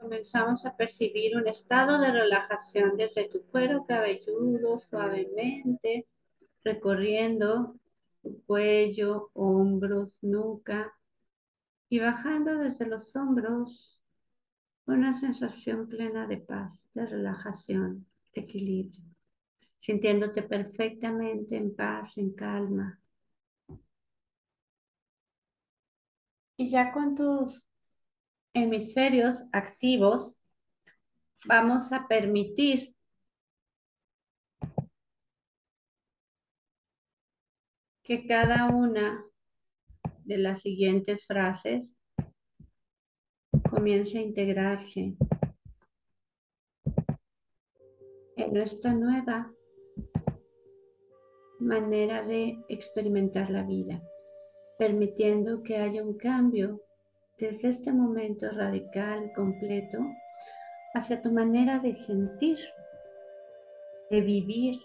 Comenzamos a percibir un estado de relajación desde tu cuero cabelludo suavemente, recorriendo tu cuello, hombros, nuca y bajando desde los hombros una sensación plena de paz, de relajación, de equilibrio, sintiéndote perfectamente en paz, en calma. Y ya con tus hemisferios activos, vamos a permitir que cada una de las siguientes frases comience a integrarse en nuestra nueva manera de experimentar la vida, permitiendo que haya un cambio desde este momento radical, completo, hacia tu manera de sentir, de vivir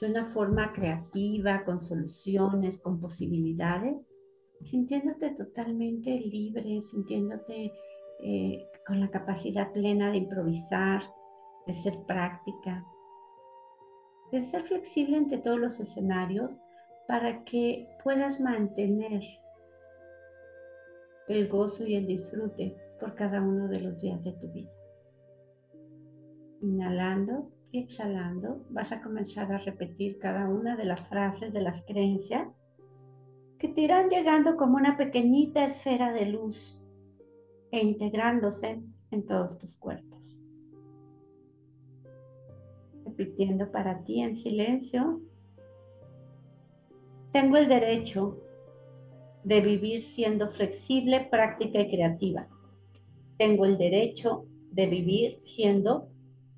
de una forma creativa, con soluciones, con posibilidades, sintiéndote totalmente libre, sintiéndote eh, con la capacidad plena de improvisar, de ser práctica, de ser flexible ante todos los escenarios para que puedas mantener el gozo y el disfrute por cada uno de los días de tu vida. Inhalando y exhalando, vas a comenzar a repetir cada una de las frases de las creencias que te irán llegando como una pequeñita esfera de luz e integrándose en todos tus cuerpos. Repitiendo para ti en silencio, tengo el derecho de vivir siendo flexible, práctica y creativa. Tengo el derecho de vivir siendo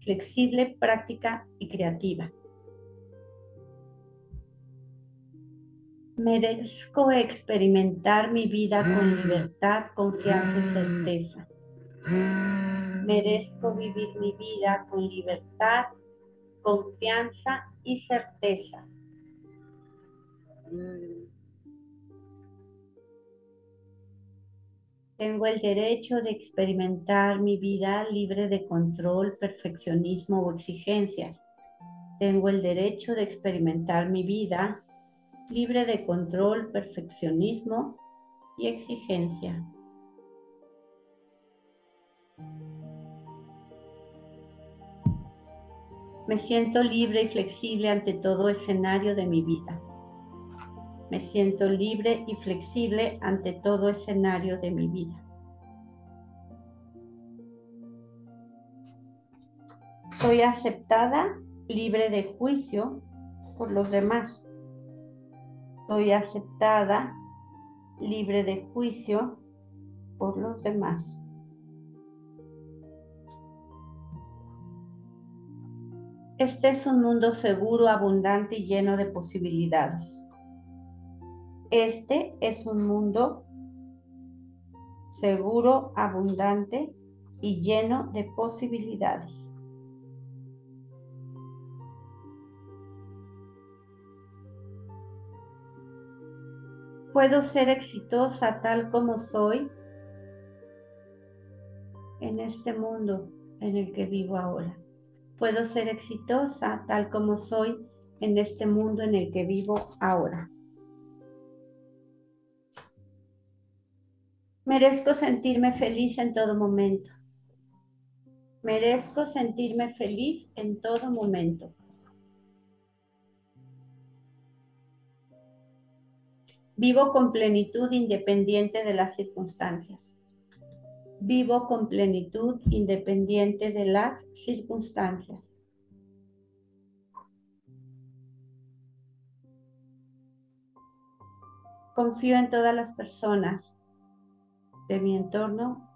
flexible, práctica y creativa. Merezco experimentar mi vida con libertad, confianza y certeza. Merezco vivir mi vida con libertad, confianza y certeza. Tengo el derecho de experimentar mi vida libre de control, perfeccionismo o exigencias. Tengo el derecho de experimentar mi vida libre de control, perfeccionismo y exigencia. Me siento libre y flexible ante todo escenario de mi vida. Me siento libre y flexible ante todo escenario de mi vida. Soy aceptada, libre de juicio por los demás. Soy aceptada, libre de juicio por los demás. Este es un mundo seguro, abundante y lleno de posibilidades. Este es un mundo seguro, abundante y lleno de posibilidades. Puedo ser exitosa tal como soy en este mundo en el que vivo ahora. Puedo ser exitosa tal como soy en este mundo en el que vivo ahora. Merezco sentirme feliz en todo momento. Merezco sentirme feliz en todo momento. Vivo con plenitud independiente de las circunstancias. Vivo con plenitud independiente de las circunstancias. Confío en todas las personas de mi entorno,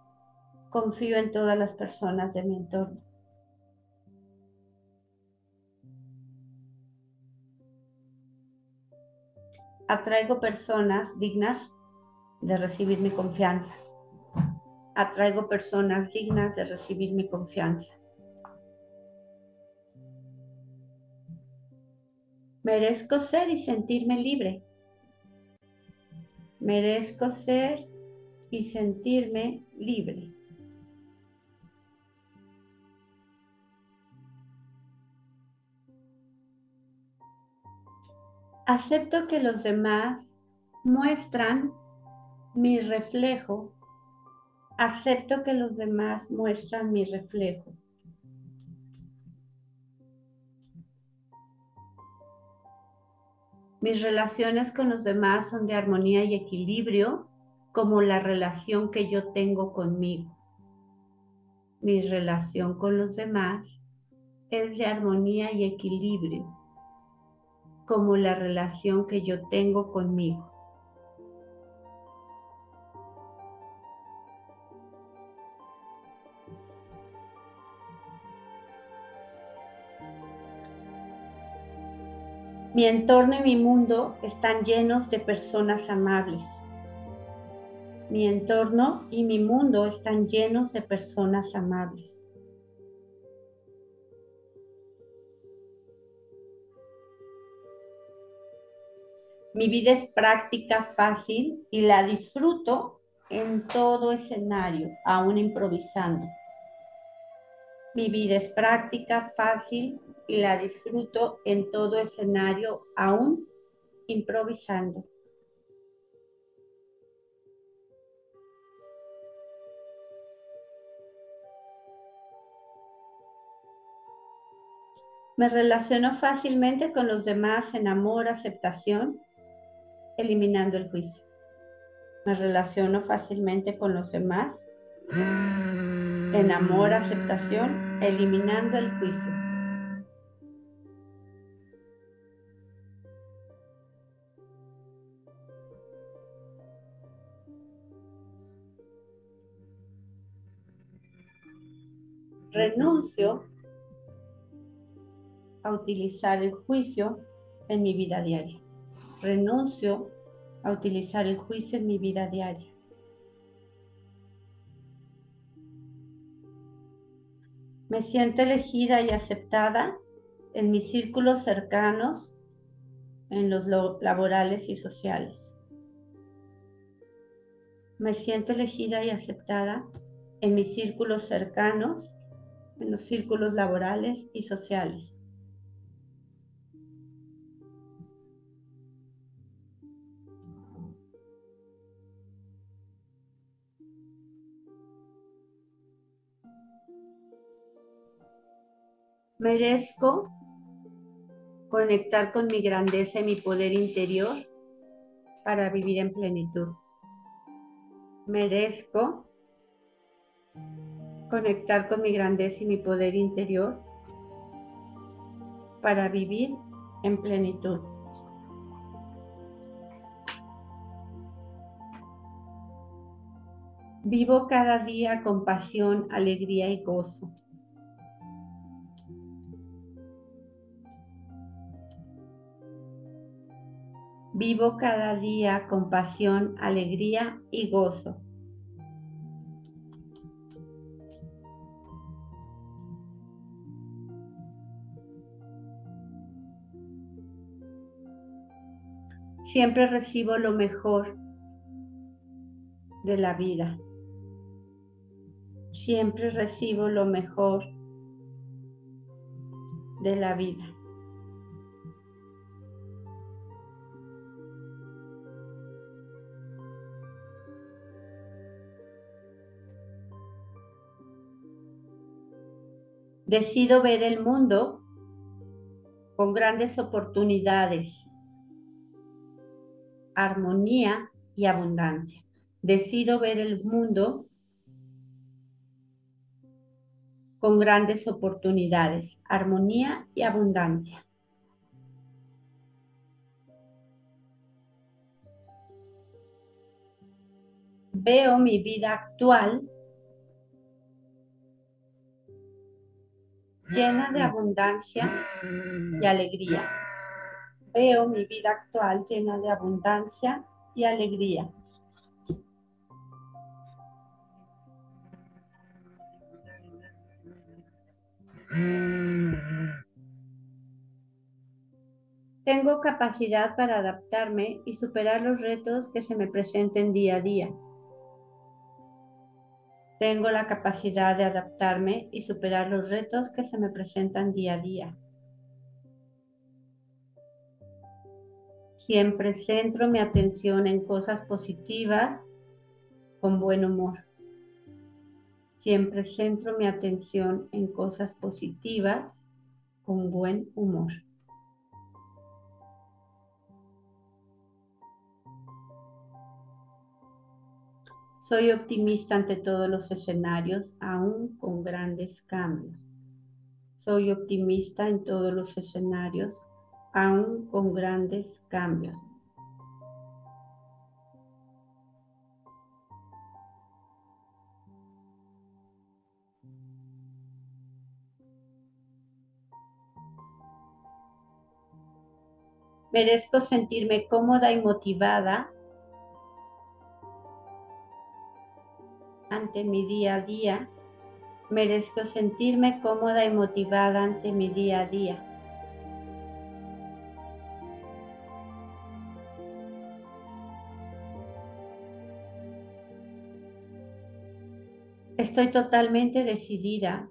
confío en todas las personas de mi entorno. Atraigo personas dignas de recibir mi confianza. Atraigo personas dignas de recibir mi confianza. Merezco ser y sentirme libre. Merezco ser y sentirme libre. Acepto que los demás muestran mi reflejo. Acepto que los demás muestran mi reflejo. Mis relaciones con los demás son de armonía y equilibrio como la relación que yo tengo conmigo. Mi relación con los demás es de armonía y equilibrio, como la relación que yo tengo conmigo. Mi entorno y mi mundo están llenos de personas amables. Mi entorno y mi mundo están llenos de personas amables. Mi vida es práctica, fácil y la disfruto en todo escenario, aún improvisando. Mi vida es práctica, fácil y la disfruto en todo escenario, aún improvisando. Me relaciono fácilmente con los demás en amor, aceptación, eliminando el juicio. Me relaciono fácilmente con los demás en amor, aceptación, eliminando el juicio. renuncio a utilizar el juicio en mi vida diaria. Renuncio a utilizar el juicio en mi vida diaria. Me siento elegida y aceptada en mis círculos cercanos, en los laborales y sociales. Me siento elegida y aceptada en mis círculos cercanos, en los círculos laborales y sociales. Merezco conectar con mi grandeza y mi poder interior para vivir en plenitud. Merezco conectar con mi grandeza y mi poder interior para vivir en plenitud. Vivo cada día con pasión, alegría y gozo. Vivo cada día con pasión, alegría y gozo. Siempre recibo lo mejor de la vida. Siempre recibo lo mejor de la vida. Decido ver el mundo con grandes oportunidades armonía y abundancia. Decido ver el mundo con grandes oportunidades, armonía y abundancia. Veo mi vida actual llena de abundancia y alegría veo mi vida actual llena de abundancia y alegría. Tengo capacidad para adaptarme y superar los retos que se me presenten día a día. Tengo la capacidad de adaptarme y superar los retos que se me presentan día a día. Siempre centro mi atención en cosas positivas con buen humor. Siempre centro mi atención en cosas positivas con buen humor. Soy optimista ante todos los escenarios, aún con grandes cambios. Soy optimista en todos los escenarios, aún con grandes cambios. Merezco sentirme cómoda y motivada ante mi día a día. Merezco sentirme cómoda y motivada ante mi día a día. Estoy totalmente decidida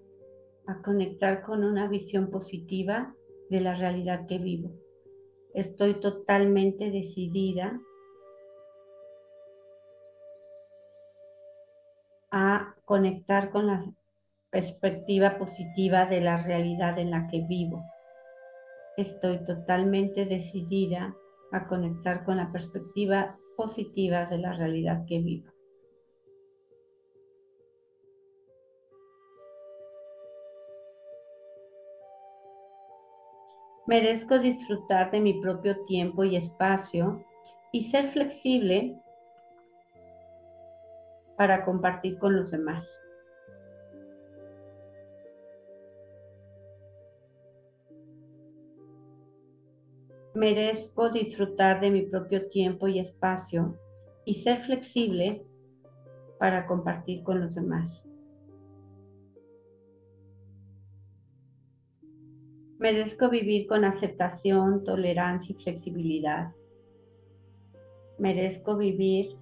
a conectar con una visión positiva de la realidad que vivo. Estoy totalmente decidida a conectar con la perspectiva positiva de la realidad en la que vivo. Estoy totalmente decidida a conectar con la perspectiva positiva de la realidad que vivo. Merezco disfrutar de mi propio tiempo y espacio y ser flexible para compartir con los demás. Merezco disfrutar de mi propio tiempo y espacio y ser flexible para compartir con los demás. Merezco vivir con aceptación, tolerancia y flexibilidad. Merezco vivir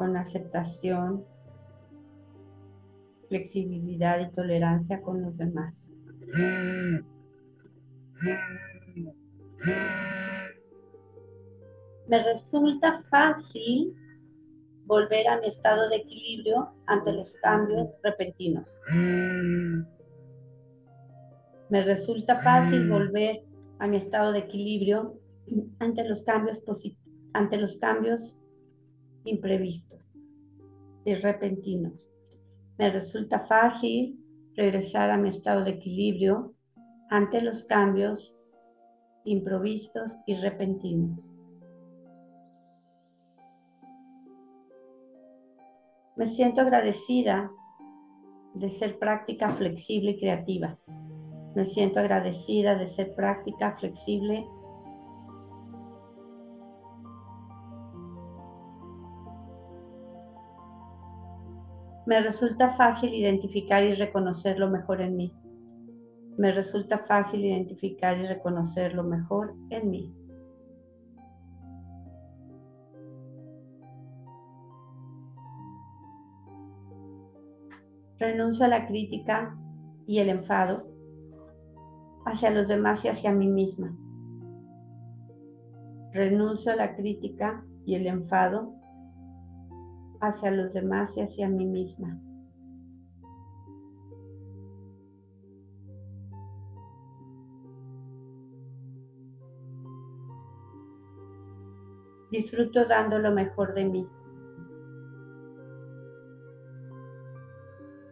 con aceptación, flexibilidad y tolerancia con los demás. Me resulta fácil volver a mi estado de equilibrio ante los cambios repentinos. Me resulta fácil volver a mi estado de equilibrio ante los cambios ante los cambios imprevistos y repentinos. Me resulta fácil regresar a mi estado de equilibrio ante los cambios improvistos y repentinos. Me siento agradecida de ser práctica, flexible y creativa. Me siento agradecida de ser práctica, flexible. Me resulta fácil identificar y reconocer lo mejor en mí. Me resulta fácil identificar y reconocer lo mejor en mí. Renuncio a la crítica y el enfado hacia los demás y hacia mí misma. Renuncio a la crítica y el enfado hacia los demás y hacia mí misma. Disfruto dando lo mejor de mí.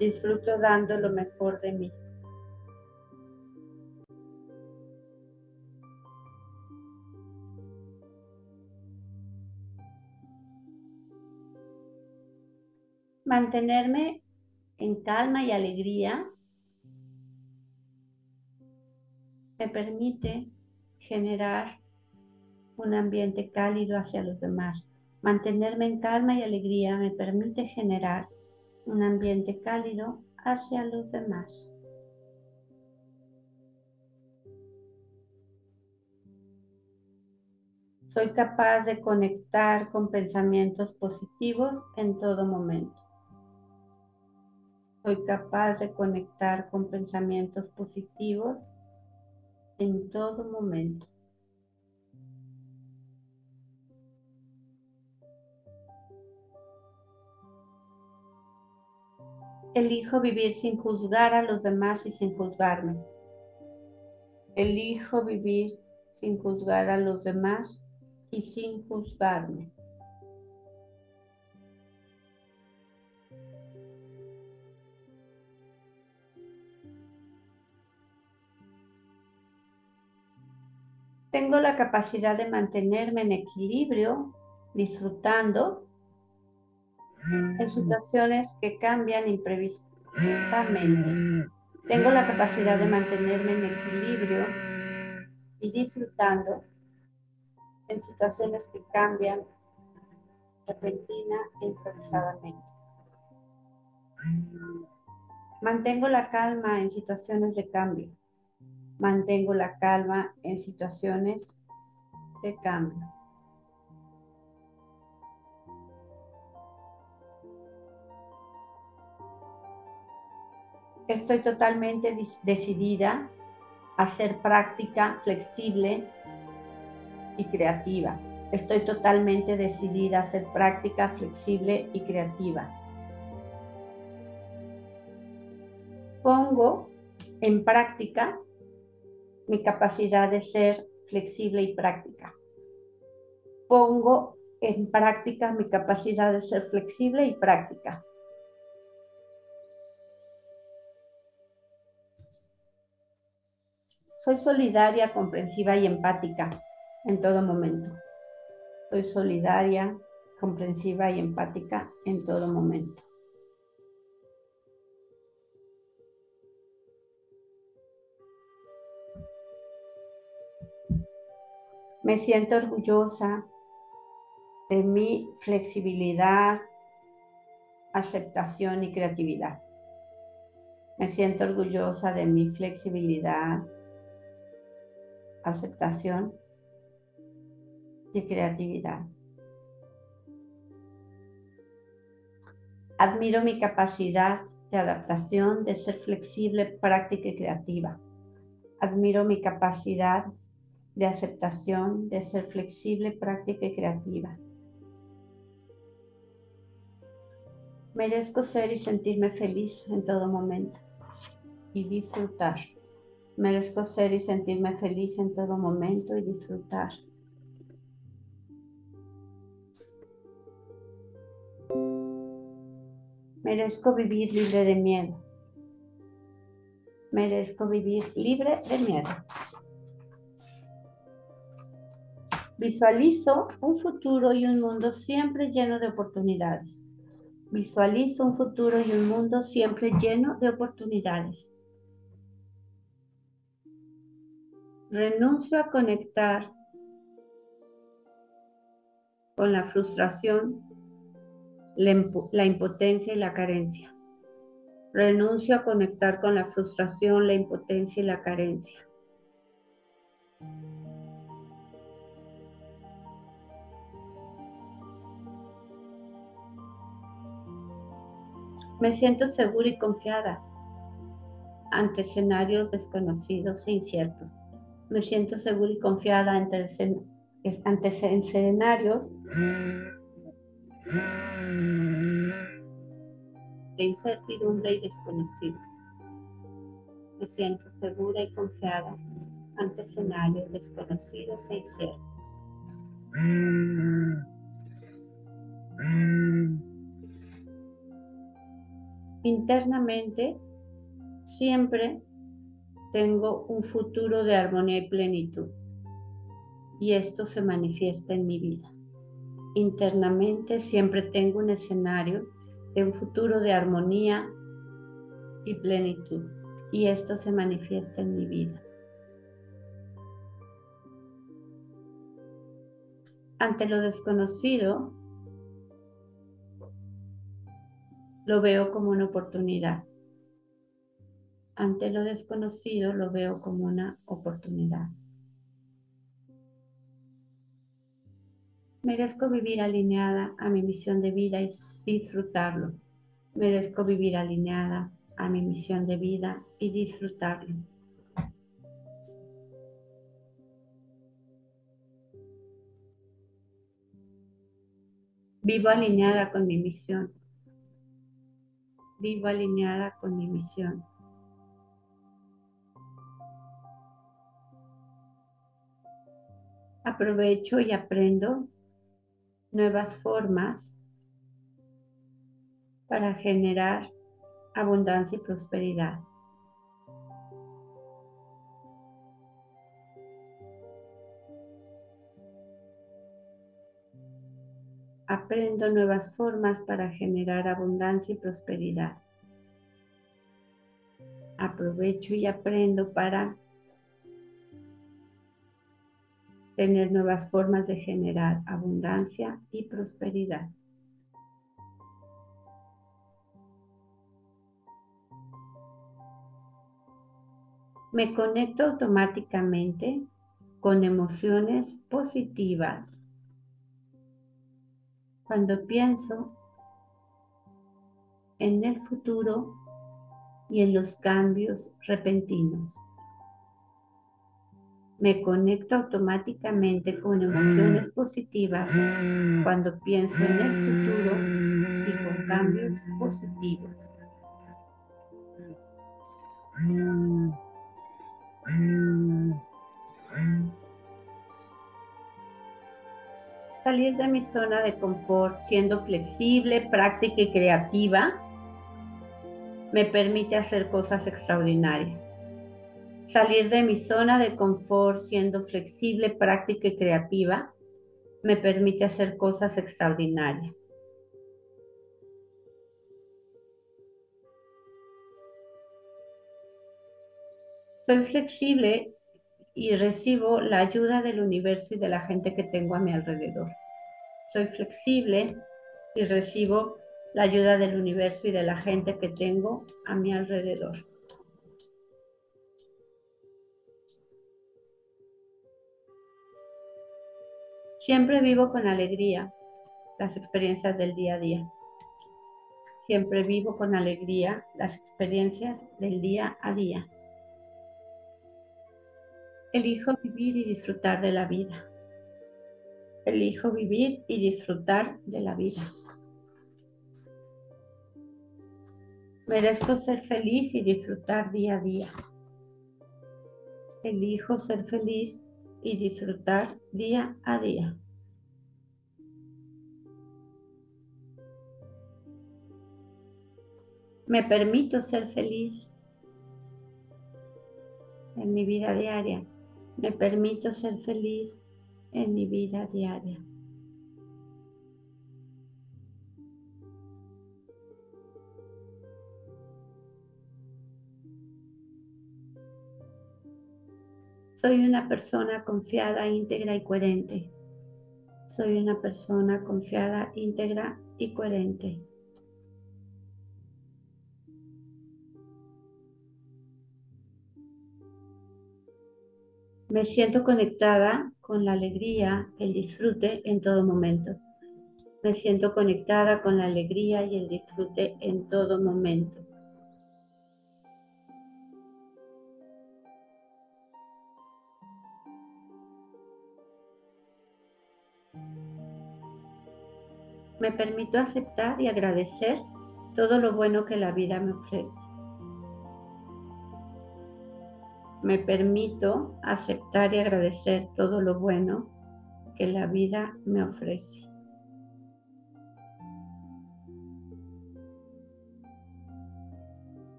Disfruto dando lo mejor de mí. Mantenerme en calma y alegría me permite generar un ambiente cálido hacia los demás. Mantenerme en calma y alegría me permite generar un ambiente cálido hacia los demás. Soy capaz de conectar con pensamientos positivos en todo momento soy capaz de conectar con pensamientos positivos en todo momento. Elijo vivir sin juzgar a los demás y sin juzgarme. Elijo vivir sin juzgar a los demás y sin juzgarme. Tengo la capacidad de mantenerme en equilibrio, disfrutando en situaciones que cambian imprevistamente. Tengo la capacidad de mantenerme en equilibrio y disfrutando en situaciones que cambian repentina e improvisadamente. Mantengo la calma en situaciones de cambio. Mantengo la calma en situaciones de cambio. Estoy totalmente decidida a ser práctica, flexible y creativa. Estoy totalmente decidida a ser práctica, flexible y creativa. Pongo en práctica mi capacidad de ser flexible y práctica. Pongo en práctica mi capacidad de ser flexible y práctica. Soy solidaria, comprensiva y empática en todo momento. Soy solidaria, comprensiva y empática en todo momento. Me siento orgullosa de mi flexibilidad, aceptación y creatividad. Me siento orgullosa de mi flexibilidad, aceptación y creatividad. Admiro mi capacidad de adaptación, de ser flexible, práctica y creativa. Admiro mi capacidad de aceptación, de ser flexible, práctica y creativa. Merezco ser y sentirme feliz en todo momento y disfrutar. Merezco ser y sentirme feliz en todo momento y disfrutar. Merezco vivir libre de miedo. Merezco vivir libre de miedo. Visualizo un futuro y un mundo siempre lleno de oportunidades. Visualizo un futuro y un mundo siempre lleno de oportunidades. Renuncio a conectar con la frustración, la, impotencia y la carencia. Renuncio a conectar con la frustración, la impotencia y la carencia. Me siento segura y confiada ante escenarios desconocidos e inciertos. Me siento segura y confiada ante, ante escenarios de incertidumbre y desconocidos. Me siento segura y confiada ante escenarios desconocidos e inciertos. Internamente, siempre tengo un futuro de armonía y plenitud. Y esto se manifiesta en mi vida. Internamente siempre tengo un escenario de un futuro de armonía y plenitud. Y esto se manifiesta en mi vida. Ante lo desconocido, lo veo como una oportunidad. Ante lo desconocido lo veo como una oportunidad. Merezco vivir alineada a mi misión de vida y disfrutarlo. Merezco vivir alineada a mi misión de vida y disfrutarlo. Vivo alineada con mi misión vivo alineada con mi misión. Aprovecho y aprendo nuevas formas para generar abundancia y prosperidad. Aprendo nuevas formas para generar abundancia y prosperidad. Aprovecho y aprendo para tener nuevas formas de generar abundancia y prosperidad. Me conecto automáticamente con emociones positivas cuando pienso en el futuro y en los cambios repentinos. Me conecto automáticamente con emociones positivas cuando pienso en el futuro y con cambios positivos. Salir de mi zona de confort siendo flexible, práctica y creativa me permite hacer cosas extraordinarias. Salir de mi zona de confort siendo flexible, práctica y creativa me permite hacer cosas extraordinarias. Soy flexible y recibo la ayuda del universo y de la gente que tengo a mi alrededor. Soy flexible y recibo la ayuda del universo y de la gente que tengo a mi alrededor. Siempre vivo con alegría las experiencias del día a día. Siempre vivo con alegría las experiencias del día a día. Elijo vivir y disfrutar de la vida. Elijo vivir y disfrutar de la vida. Merezco ser feliz y disfrutar día a día. Elijo ser feliz y disfrutar día a día. Me permito ser feliz en mi vida diaria. Me permito ser feliz en mi vida diaria. Soy una persona confiada, íntegra y coherente. Soy una persona confiada, íntegra y coherente. Me siento conectada con la alegría, el disfrute en todo momento. Me siento conectada con la alegría y el disfrute en todo momento. Me permito aceptar y agradecer todo lo bueno que la vida me ofrece. Me permito aceptar y agradecer todo lo bueno que la vida me ofrece.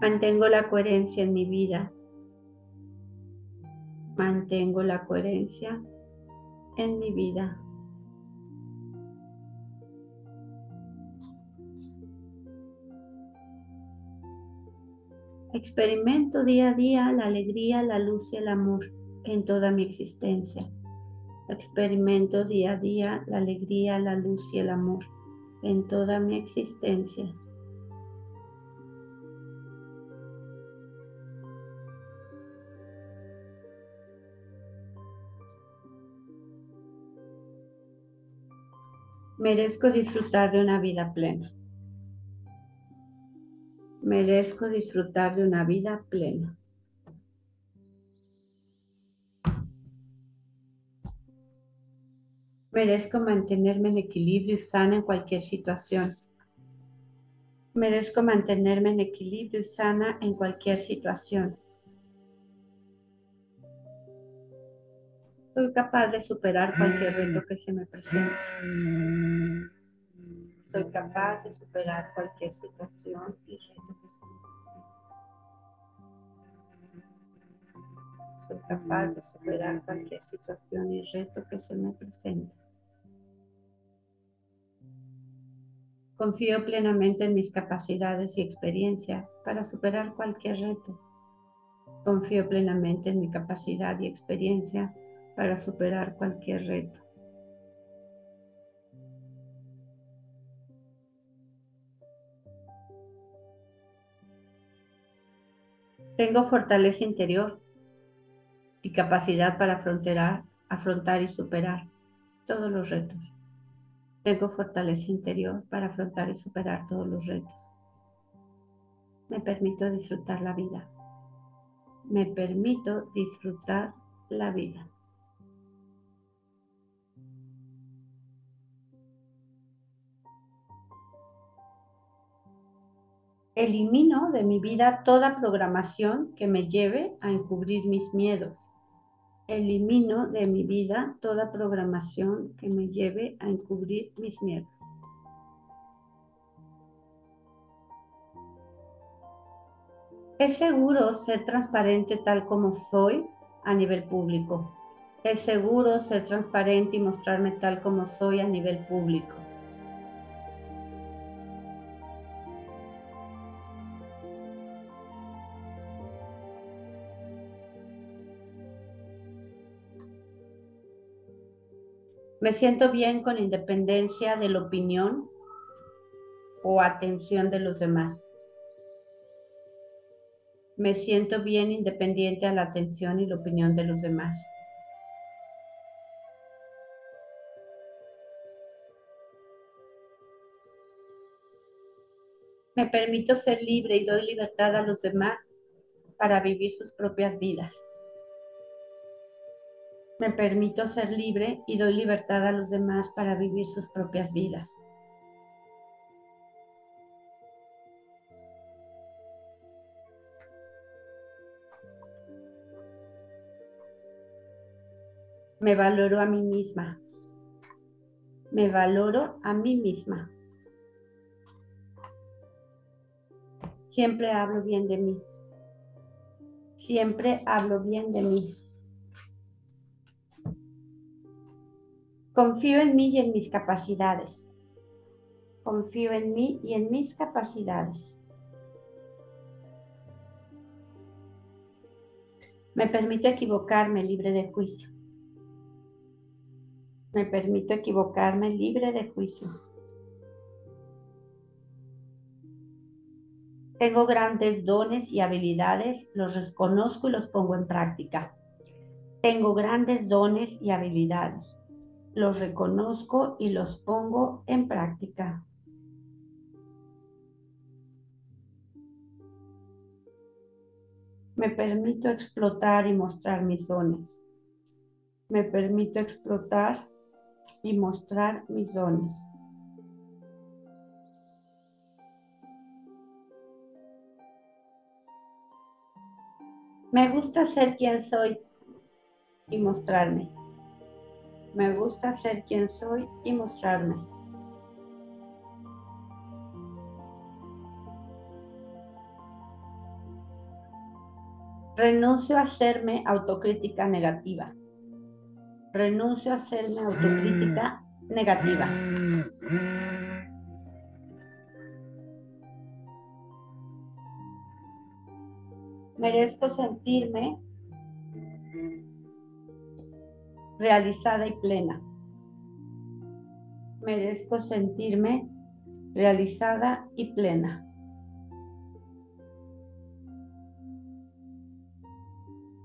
Mantengo la coherencia en mi vida. Mantengo la coherencia en mi vida. Experimento día a día la alegría, la luz y el amor en toda mi existencia. Experimento día a día la alegría, la luz y el amor en toda mi existencia. Merezco disfrutar de una vida plena merezco disfrutar de una vida plena. Merezco mantenerme en equilibrio y sana en cualquier situación. Merezco mantenerme en equilibrio y sana en cualquier situación. Soy capaz de superar cualquier reto que se me presente. Soy capaz de superar cualquier situación y reto que se me. Soy capaz de superar cualquier situación y reto que se me presente. Confío plenamente en mis capacidades y experiencias para superar cualquier reto. Confío plenamente en mi capacidad y experiencia para superar cualquier reto. Tengo fortaleza interior y capacidad para afrontar, afrontar y superar todos los retos. Tengo fortaleza interior para afrontar y superar todos los retos. Me permito disfrutar la vida. Me permito disfrutar la vida. Elimino de mi vida toda programación que me lleve a encubrir mis miedos Elimino de mi vida toda programación que me lleve a encubrir mis miedos. Es seguro ser transparente tal como soy a nivel público. Es seguro ser transparente y mostrarme tal como soy a nivel público. Me siento bien con independencia de la opinión o atención de los demás. Me siento bien independiente a la atención y la opinión de los demás. Me permito ser libre y doy libertad a los demás para vivir sus propias vidas. Me permito ser libre y doy libertad a los demás para vivir sus propias vidas. Me valoro a mí misma. Me valoro a mí misma. Siempre hablo bien de mí. Siempre hablo bien de mí. Confío en mí y en mis capacidades. Confío en mí y en mis capacidades. Me permito equivocarme libre de juicio. Me permito equivocarme libre de juicio. Tengo grandes dones y habilidades, los reconozco y los pongo en práctica. Tengo grandes dones y habilidades, los reconozco y los pongo en práctica. Me permito explotar y mostrar mis dones. Me permito explotar y mostrar mis dones. Me gusta ser quien soy y mostrarme. Me gusta ser quien soy y mostrarme. Renuncio a hacerme autocrítica negativa. Renuncio a hacerme autocrítica negativa. Merezco sentirme realizada y plena. Merezco sentirme realizada y plena.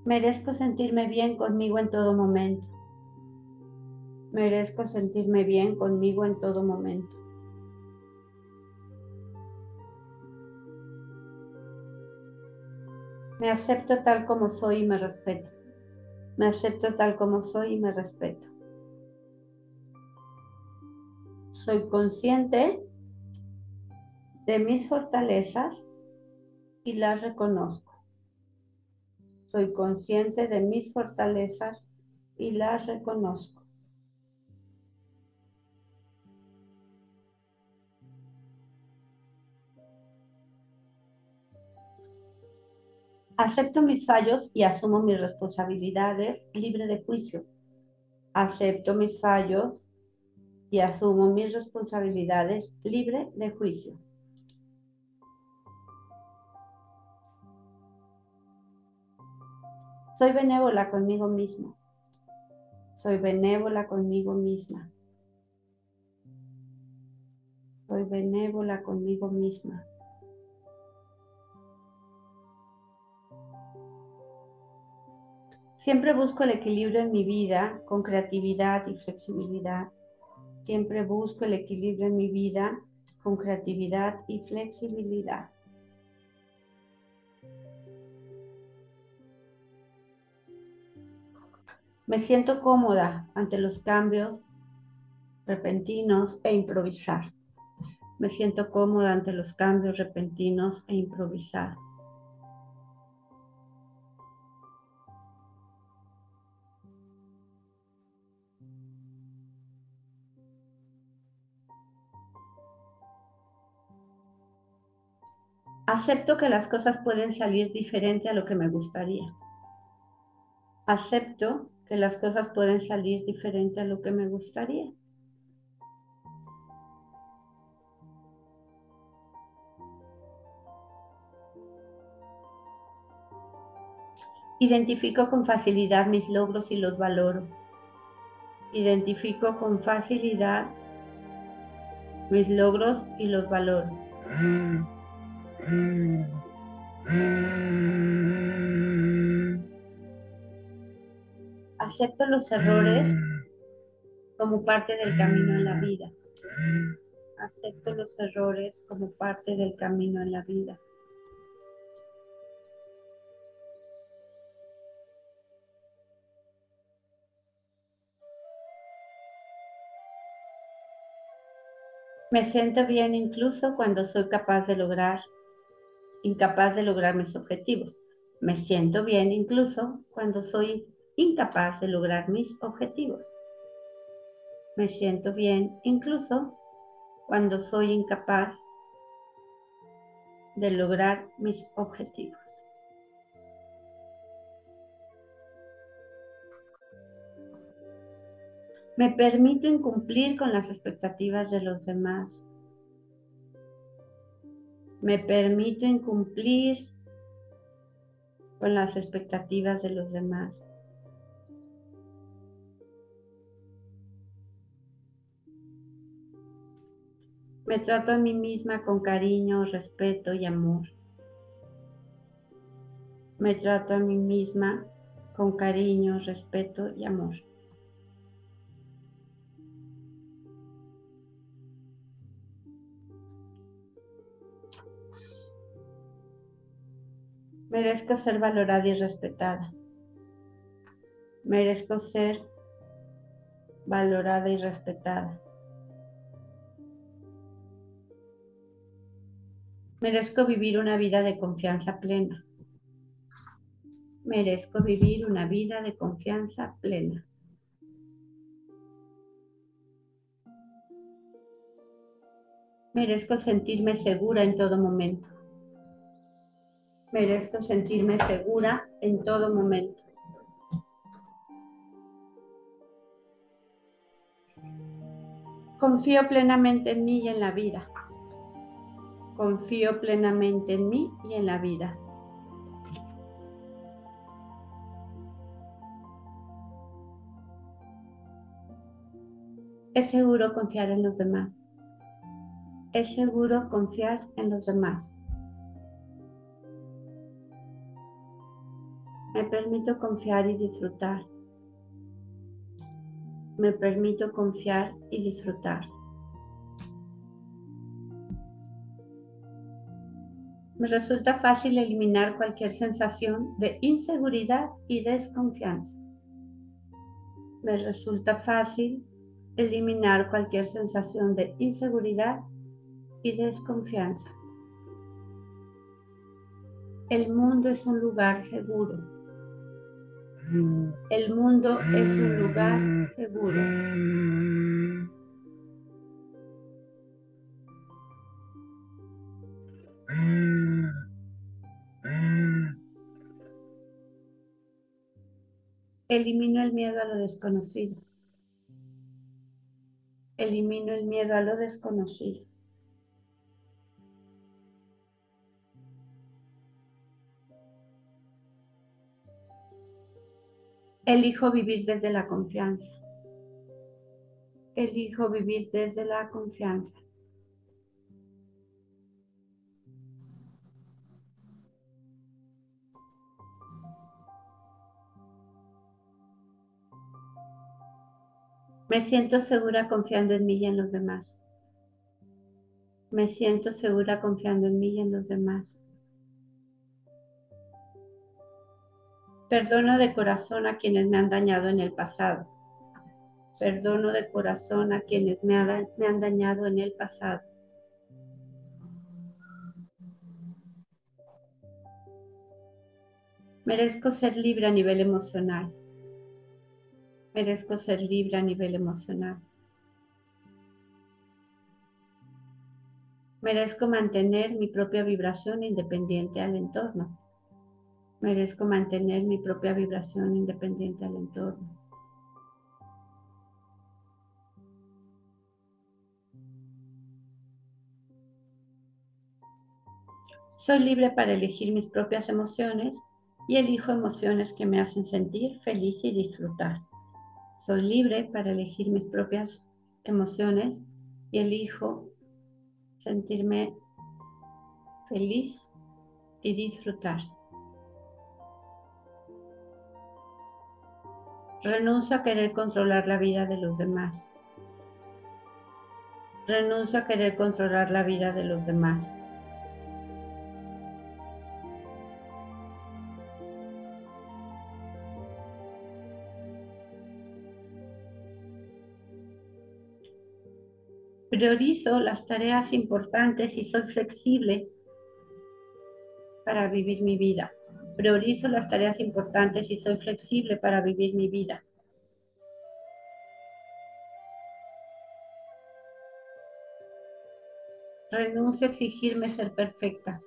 Merezco sentirme bien conmigo en todo momento. Merezco sentirme bien conmigo en todo momento. Me acepto tal como soy y me respeto. Me acepto tal como soy y me respeto. Soy consciente de mis fortalezas y las reconozco. Soy consciente de mis fortalezas y las reconozco. Acepto mis fallos y asumo mis responsabilidades libre de juicio. Acepto mis fallos y asumo mis responsabilidades libre de juicio. Soy benévola conmigo mismo. Soy benévola conmigo misma. Soy benévola conmigo misma. Siempre busco el equilibrio en mi vida con creatividad y flexibilidad. Siempre busco el equilibrio en mi vida con creatividad y flexibilidad. Me siento cómoda ante los cambios repentinos e improvisar. Me siento cómoda ante los cambios repentinos e improvisar. Acepto que las cosas pueden salir diferente a lo que me gustaría. Acepto que las cosas pueden salir diferente a lo que me gustaría. Identifico con facilidad mis logros y los valoro. Identifico con facilidad mis logros y los valoro. Acepto los errores como parte del camino en la vida. Acepto los errores como parte del camino en la vida. Me siento bien incluso cuando soy capaz de lograr incapaz de lograr mis objetivos. Me siento bien incluso cuando soy incapaz de lograr mis objetivos. Me siento bien incluso cuando soy incapaz de lograr mis objetivos. Me permito incumplir con las expectativas de los demás me permito incumplir con las expectativas de los demás. Me trato a mí misma con cariño, respeto y amor. Me trato a mí misma con cariño, respeto y amor. Merezco ser valorada y respetada. Merezco ser valorada y respetada. Merezco vivir una vida de confianza plena. Merezco vivir una vida de confianza plena. Merezco sentirme segura en todo momento. Merezco sentirme segura en todo momento. Confío plenamente en mí y en la vida. Confío plenamente en mí y en la vida. Es seguro confiar en los demás. Es seguro confiar en los demás. Me permito confiar y disfrutar. Me permito confiar y disfrutar. Me resulta fácil eliminar cualquier sensación de inseguridad y desconfianza. Me resulta fácil eliminar cualquier sensación de inseguridad y desconfianza. El mundo es un lugar seguro. El mundo es un lugar seguro. Elimino el miedo a lo desconocido. Elimino el miedo a lo desconocido. Elijo vivir desde la confianza. Elijo vivir desde la confianza. Me siento segura confiando en mí y en los demás. Me siento segura confiando en mí y en los demás. Perdono de corazón a quienes me han dañado en el pasado. Perdono de corazón a quienes me, han dañado en el pasado. Merezco ser libre a nivel emocional. Merezco ser libre a nivel emocional. Merezco mantener mi propia vibración independiente al entorno. Merezco mantener mi propia vibración independiente al entorno. Soy libre para elegir mis propias emociones y elijo emociones que me hacen sentir feliz y disfrutar. Soy libre para elegir mis propias emociones y elijo sentirme feliz y disfrutar. Renuncio a querer controlar la vida de los demás. Renuncio a querer controlar la vida de los demás. Priorizo las tareas importantes y soy flexible para vivir mi vida. Priorizo las tareas importantes y soy flexible para vivir mi vida. Renuncio a exigirme ser perfecta.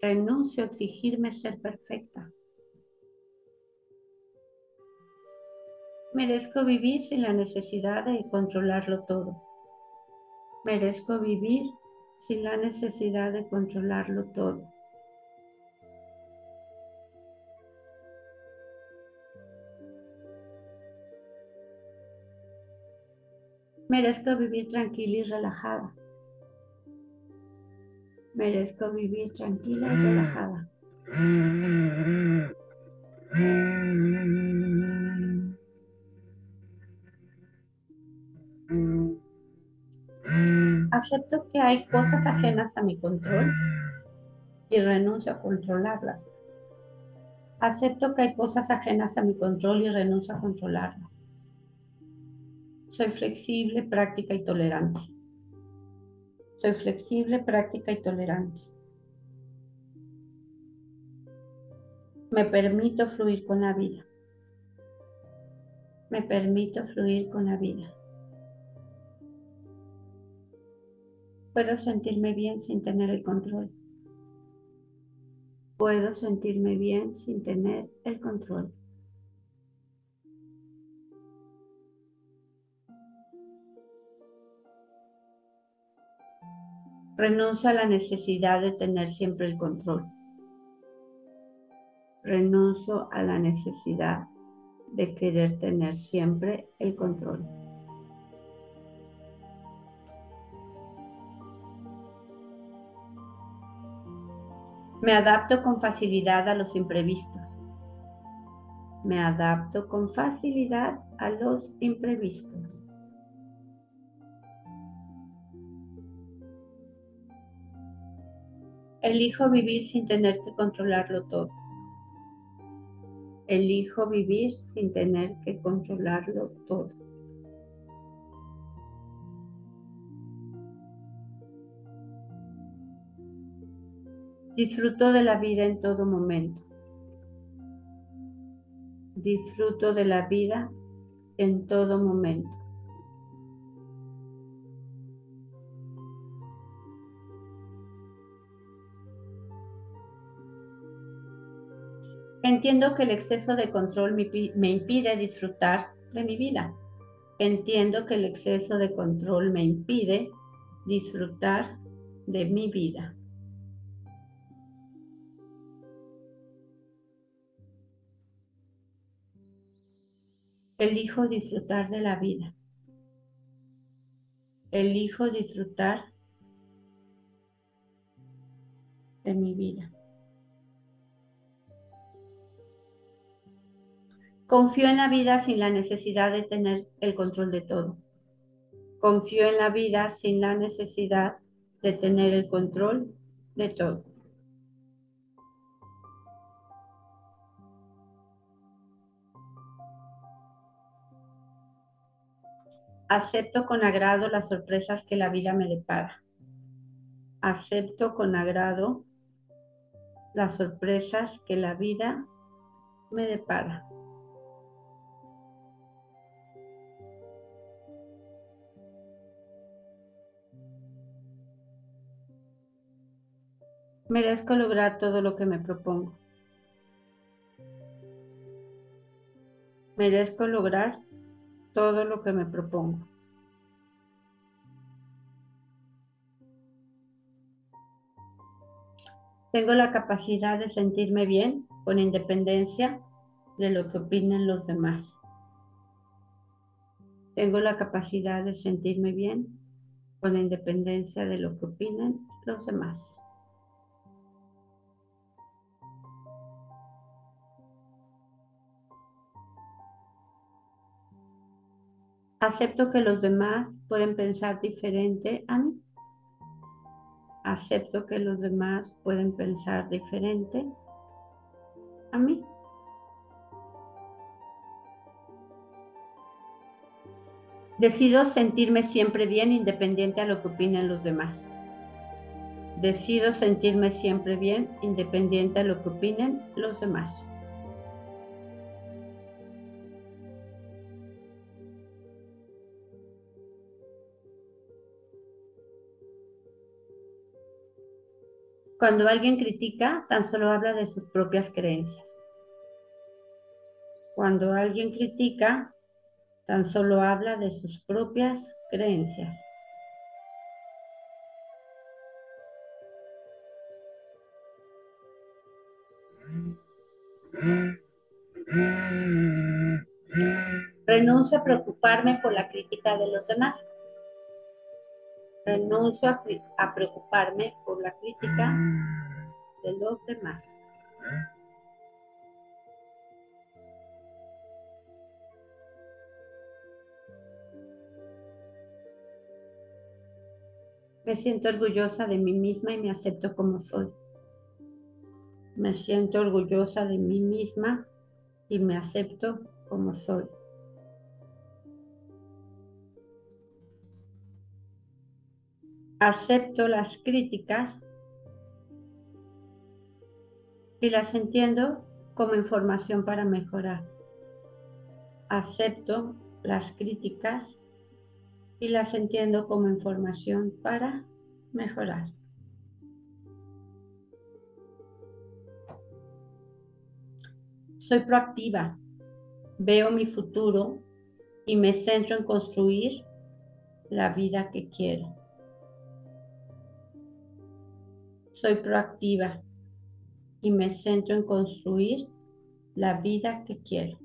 Renuncio a exigirme ser perfecta. Merezco vivir sin la necesidad de controlarlo todo. Merezco vivir sin la necesidad de controlarlo todo. Merezco vivir tranquila y relajada. Merezco vivir tranquila y relajada. Acepto que hay cosas ajenas a mi control y renuncio a controlarlas. Acepto que hay cosas ajenas a mi control y renuncio a controlarlas. Soy flexible, práctica y tolerante. Soy flexible, práctica y tolerante. Me permito fluir con la vida. Me permito fluir con la vida. Puedo sentirme bien sin tener el control. Puedo sentirme bien sin tener el control. Renuncio a la necesidad de tener siempre el control. Renuncio a la necesidad de querer tener siempre el control. Me adapto con facilidad a los imprevistos. Me adapto con facilidad a los imprevistos. Elijo vivir sin tener que controlarlo todo. Elijo vivir sin tener que controlarlo todo. Disfruto de la vida en todo momento. Disfruto de la vida en todo momento. Entiendo que el exceso de control me, impide disfrutar de mi vida. Entiendo que el exceso de control me impide disfrutar de mi vida. Elijo disfrutar de la vida. Elijo disfrutar de mi vida. Confío en la vida sin la necesidad de tener el control de todo. Confío en la vida sin la necesidad de tener el control de todo. Acepto con agrado las sorpresas que la vida me depara. Acepto con agrado las sorpresas que la vida me depara. Merezco lograr todo lo que me propongo. Merezco lograr todo lo que me propongo. Tengo la capacidad de sentirme bien con independencia de lo que opinen los demás. Tengo la capacidad de sentirme bien con independencia de lo que opinen los demás. Acepto que los demás pueden pensar diferente a mí. Acepto que los demás pueden pensar diferente a mí. Decido sentirme siempre bien independiente a lo que opinen los demás. Decido sentirme siempre bien independiente a lo que opinen los demás. Cuando alguien critica, tan solo habla de sus propias creencias. Cuando alguien critica, tan solo habla de sus propias creencias. Renuncio a preocuparme por la crítica de los demás. Renuncio a, preocuparme por la crítica de los demás. Me siento orgullosa de mí misma y me acepto como soy. Me siento orgullosa de mí misma y me acepto como soy. Acepto las críticas y las entiendo como información para mejorar. Acepto las críticas y las entiendo como información para mejorar. Soy proactiva, veo mi futuro y me centro en construir la vida que quiero. Soy proactiva y me centro en construir la vida que quiero.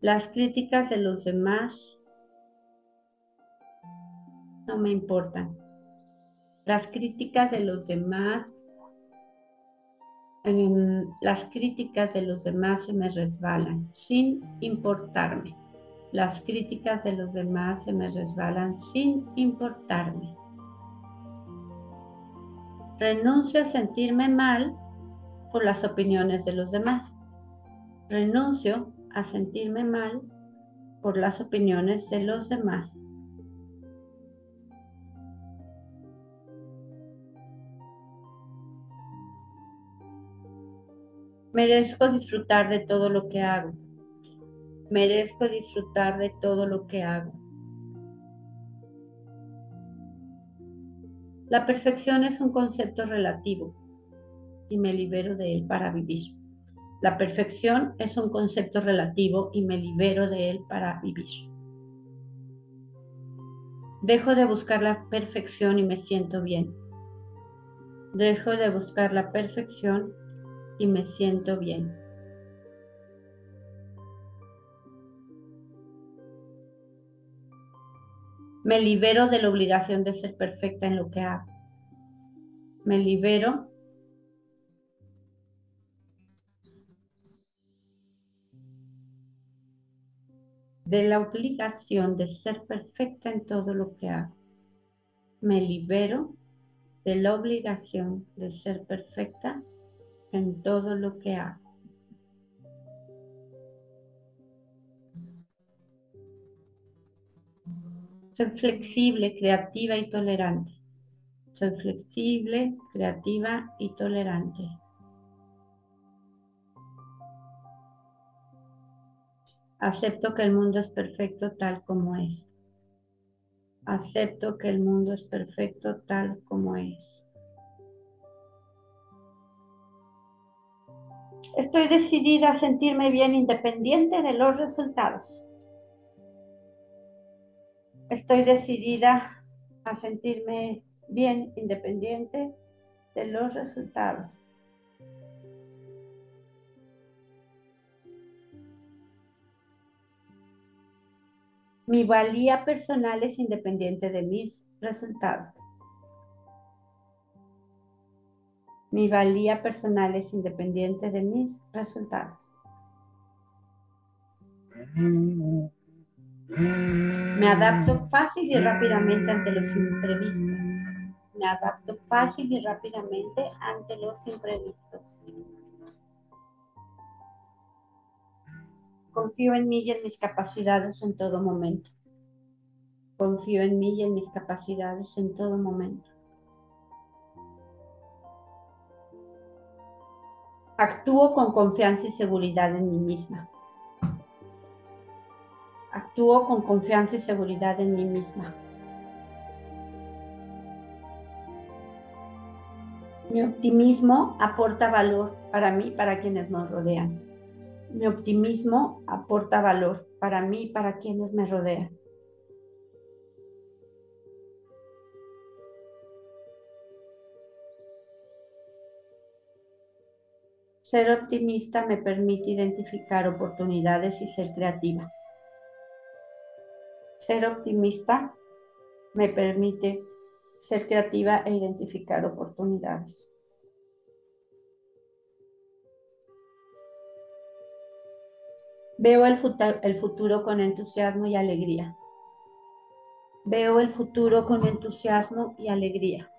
Las críticas de los demás no me importan. Las críticas de los demás, em, las críticas de los demás se me resbalan sin importarme. Las críticas de los demás se me resbalan sin importarme. Renuncio a sentirme mal por las opiniones de los demás. Renuncio a sentirme mal por las opiniones de los demás. Merezco disfrutar de todo lo que hago. Merezco disfrutar de todo lo que hago. La perfección es un concepto relativo y me libero de él para vivir. La perfección es un concepto relativo y me libero de él para vivir. Dejo de buscar la perfección y me siento bien. Dejo de buscar la perfección y me siento bien. Me libero de la obligación de ser perfecta en lo que hago. Me libero de la obligación de ser perfecta en todo lo que hago. Me libero de la obligación de ser perfecta en todo lo que hago. Soy flexible, creativa y tolerante. Soy flexible, creativa y tolerante. Acepto que el mundo es perfecto tal como es. Acepto que el mundo es perfecto tal como es. Estoy decidida a sentirme bien independiente de los resultados. Estoy decidida a sentirme bien independiente de los resultados. Mi valía personal es independiente de mis resultados. Mi valía personal es independiente de mis resultados. Me adapto fácil y rápidamente ante los imprevistos. Me adapto fácil y rápidamente ante los imprevistos. Confío en mí y en mis capacidades en todo momento. Confío en mí y en mis capacidades en todo momento. Actúo con confianza y seguridad en mí misma. Actúo con confianza y seguridad en mí misma. Mi optimismo aporta valor para mí y para quienes nos rodean. Mi optimismo aporta valor para mí para quienes me rodean. Ser optimista me permite identificar oportunidades y ser creativa. Ser optimista me permite ser creativa e identificar oportunidades. Veo el, futuro con entusiasmo y alegría. Veo el futuro con entusiasmo y alegría.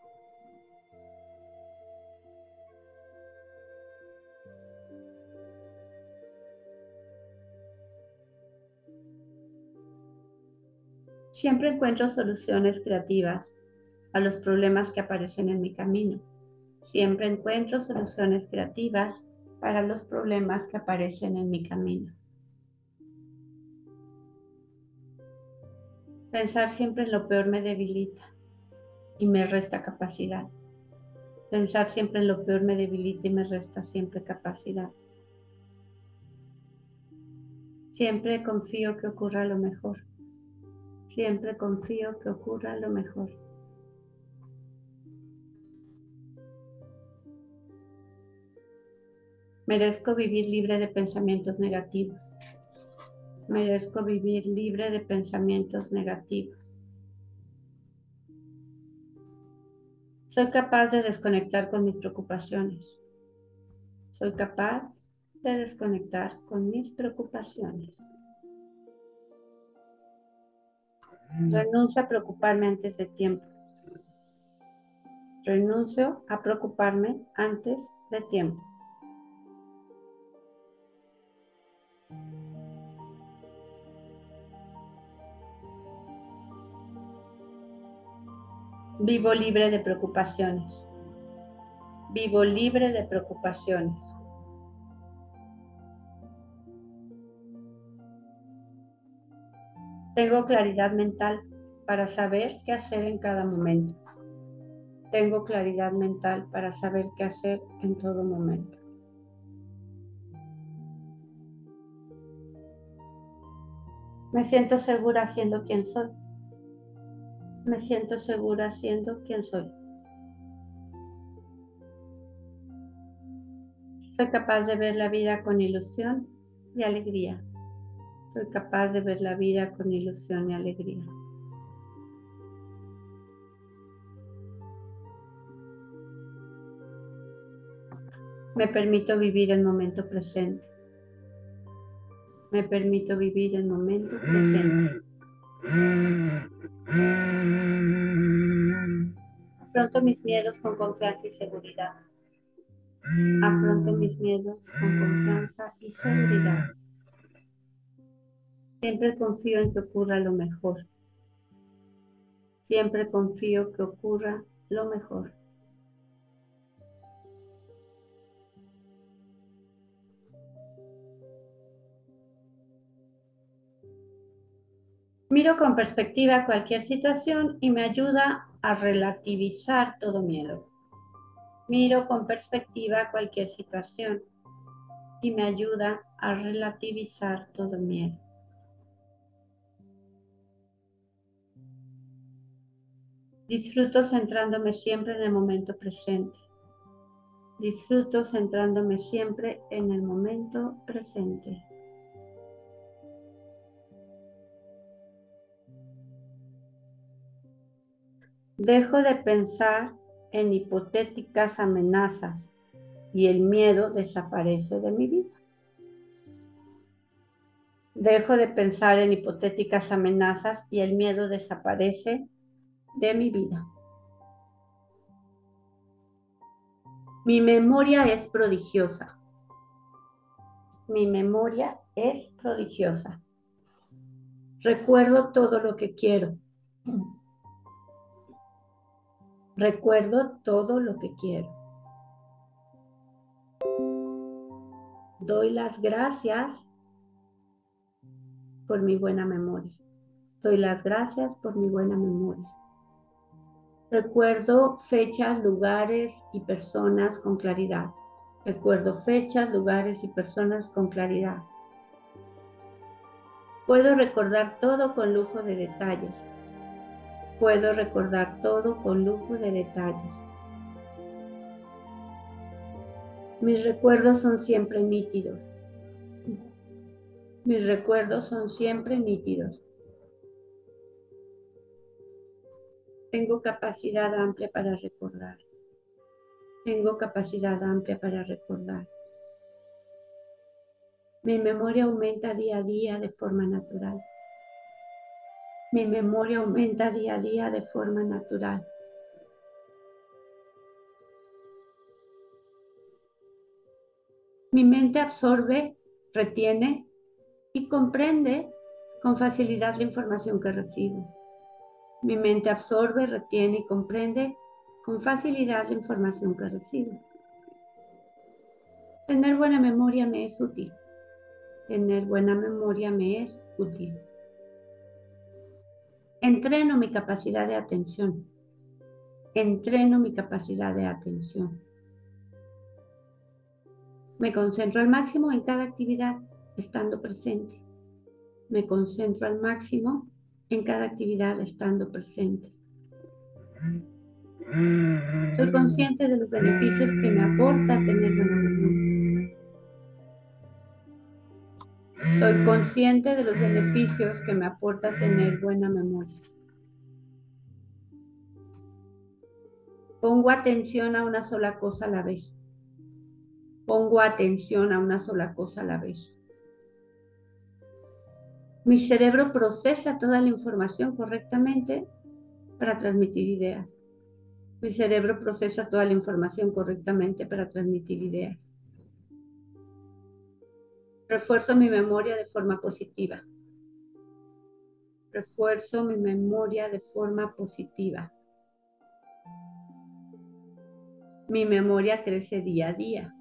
Siempre encuentro soluciones creativas a los problemas que aparecen en mi camino. Siempre encuentro soluciones creativas para los problemas que aparecen en mi camino. Pensar siempre en lo peor me debilita y me resta capacidad. Pensar siempre en lo peor me debilita y me resta siempre capacidad. Siempre confío que ocurra lo mejor. Siempre confío que ocurra lo mejor. Merezco vivir libre de pensamientos negativos merezco vivir libre de pensamientos negativos. Soy capaz de desconectar con mis preocupaciones. Soy capaz de desconectar con mis preocupaciones. Renuncio a preocuparme antes de tiempo. Renuncio a preocuparme antes de tiempo. Vivo libre de preocupaciones. Vivo libre de preocupaciones. Tengo claridad mental para saber qué hacer en cada momento. Tengo claridad mental para saber qué hacer en todo momento. Me siento segura siendo quien soy. Me siento segura siendo quien soy. Soy capaz de ver la vida con ilusión y alegría. Soy capaz de ver la vida con ilusión y alegría. Me permito vivir el momento presente. Me permito vivir el momento presente. Afronto mis miedos con confianza y seguridad. Afronto mis miedos con confianza y seguridad. Siempre confío en que ocurra lo mejor. Siempre confío que ocurra lo mejor. Miro con perspectiva cualquier situación y me ayuda a relativizar todo miedo. Miro con perspectiva cualquier situación y me ayuda a relativizar todo miedo. Disfruto centrándome siempre en el momento presente. Disfruto centrándome siempre en el momento presente. Dejo de pensar en hipotéticas amenazas y el miedo desaparece de mi vida. Dejo de pensar en hipotéticas amenazas y el miedo desaparece de mi vida. Mi memoria es prodigiosa. Mi memoria es prodigiosa. Recuerdo todo lo que quiero. Recuerdo todo lo que quiero. Doy las gracias por mi buena memoria. Doy las gracias por mi buena memoria. Recuerdo fechas, lugares y personas con claridad. Recuerdo fechas, lugares y personas con claridad. Puedo recordar todo con lujo de detalles. Puedo recordar todo con lujo de detalles. Mis recuerdos son siempre nítidos. Mis recuerdos son siempre nítidos. Tengo capacidad amplia para recordar. Tengo capacidad amplia para recordar. Mi memoria aumenta día a día de forma natural. Mi memoria aumenta día a día de forma natural. Mi mente absorbe, retiene y comprende con facilidad la información que recibo. Mi mente absorbe, retiene y comprende con facilidad la información que recibo. Tener buena memoria me es útil. Tener buena memoria me es útil. Entreno mi capacidad de atención. Entreno mi capacidad de atención. Me concentro al máximo en cada actividad, estando presente. Me concentro al máximo en cada actividad, estando presente. Soy consciente de los beneficios que me aporta tener buena memoria. Soy consciente de los beneficios que me aporta tener buena memoria. Pongo atención a una sola cosa a la vez. Pongo atención a una sola cosa a la vez. Mi cerebro procesa toda la información correctamente para transmitir ideas. Mi cerebro procesa toda la información correctamente para transmitir ideas. Refuerzo mi memoria de forma positiva. Refuerzo mi memoria de forma positiva. Mi memoria crece día a día.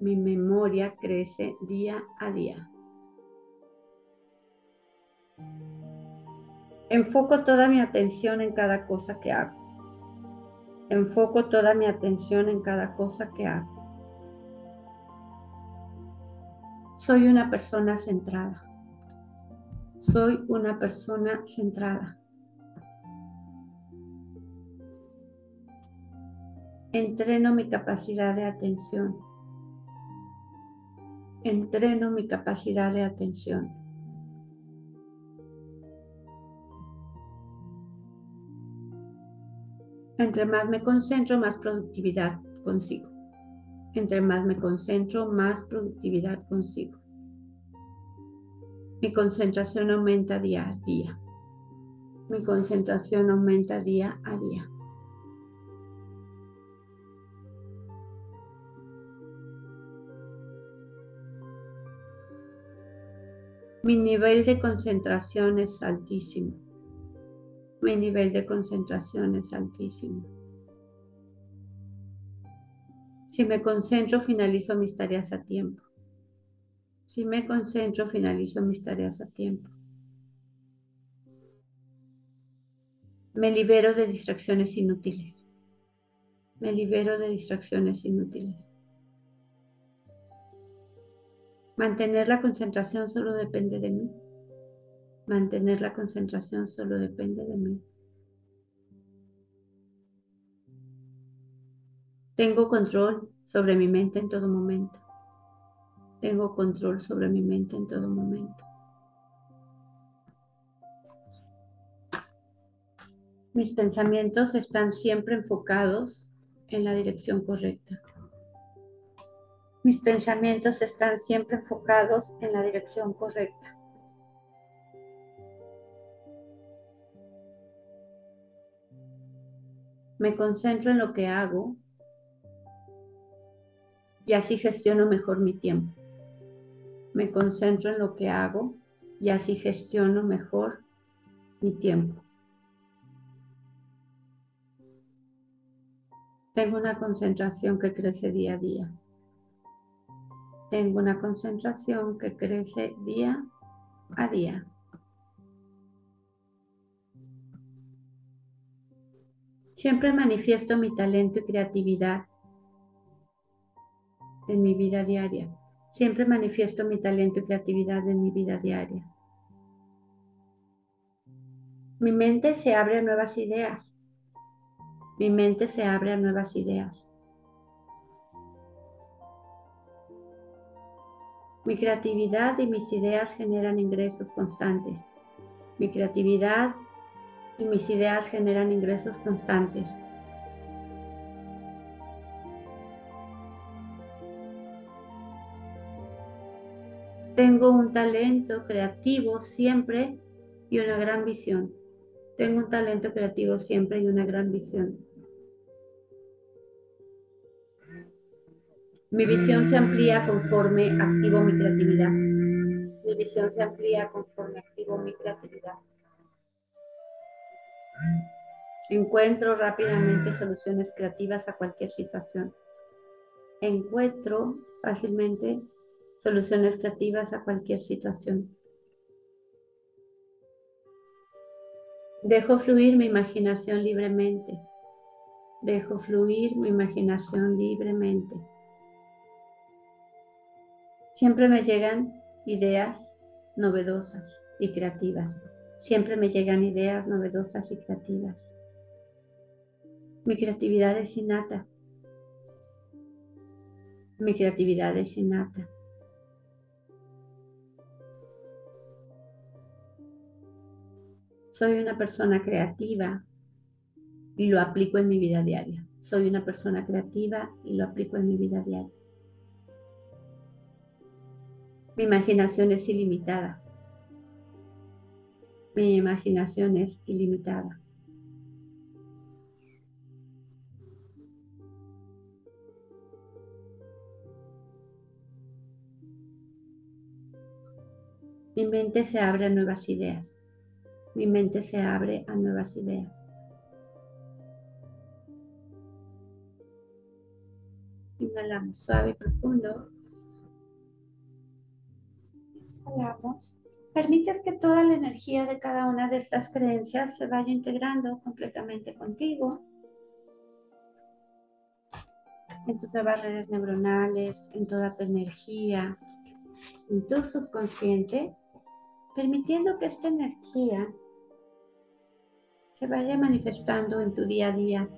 Mi memoria crece día a día. Enfoco toda mi atención en cada cosa que hago. Enfoco toda mi atención en cada cosa que hago. Soy una persona centrada. Soy una persona centrada. Entreno mi capacidad de atención. Entreno mi capacidad de atención. Entre más me concentro, más productividad consigo. Entre más me concentro, más productividad consigo. Mi concentración aumenta día a día. Mi concentración aumenta día a día. Mi nivel de concentración es altísimo. Mi nivel de concentración es altísimo. Si me concentro, finalizo mis tareas a tiempo. Si me concentro, finalizo mis tareas a tiempo. Me libero de distracciones inútiles. Me libero de distracciones inútiles. Mantener la concentración solo depende de mí. Mantener la concentración solo depende de mí. Tengo control sobre mi mente en todo momento. Tengo control sobre mi mente en todo momento. Mis pensamientos están siempre enfocados en la dirección correcta. Mis pensamientos están siempre enfocados en la dirección correcta. Me concentro en lo que hago y así gestiono mejor mi tiempo. Me concentro en lo que hago y así gestiono mejor mi tiempo. Tengo una concentración que crece día a día. Tengo una concentración que crece día a día. Siempre manifiesto mi talento y creatividad en mi vida diaria. Siempre manifiesto mi talento y creatividad en mi vida diaria. Mi mente se abre a nuevas ideas. Mi mente se abre a nuevas ideas. Mi creatividad y mis ideas generan ingresos constantes. Mi creatividad y mis ideas generan ingresos constantes. Tengo un talento creativo siempre y una gran visión. Tengo un talento creativo siempre y una gran visión. Mi visión se amplía conforme activo mi creatividad. Mi visión se amplía conforme activo mi creatividad. Encuentro rápidamente soluciones creativas a cualquier situación. Encuentro fácilmente soluciones creativas a cualquier situación. Dejo fluir mi imaginación libremente. Dejo fluir mi imaginación libremente. Siempre me llegan ideas novedosas y creativas. Siempre me llegan ideas novedosas y creativas. Mi creatividad es innata. Mi creatividad es innata. Soy una persona creativa y lo aplico en mi vida diaria. Soy una persona creativa y lo aplico en mi vida diaria. Mi imaginación es ilimitada. Mi imaginación es ilimitada. Mi mente se abre a nuevas ideas mi mente se abre a nuevas ideas. Inhalamos suave y profundo. Exhalamos permites que toda la energía de cada una de estas creencias se vaya integrando completamente contigo, en tus nuevas redes neuronales, en toda tu energía, en tu subconsciente, permitiendo que esta energía se vaya manifestando en tu día a día,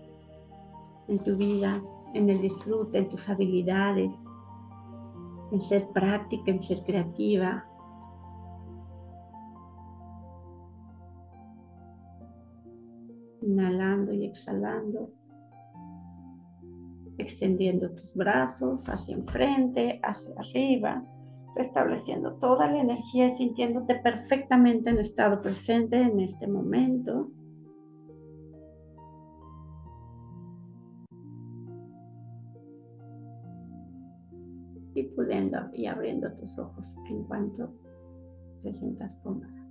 en tu vida, en el disfrute, en tus habilidades, en ser práctica, en ser creativa. Inhalando y exhalando, extendiendo tus brazos hacia enfrente, hacia arriba, restableciendo toda la energía y sintiéndote perfectamente en estado presente en este momento. y pudiendo y abriendo tus ojos en cuanto te sientas cómoda.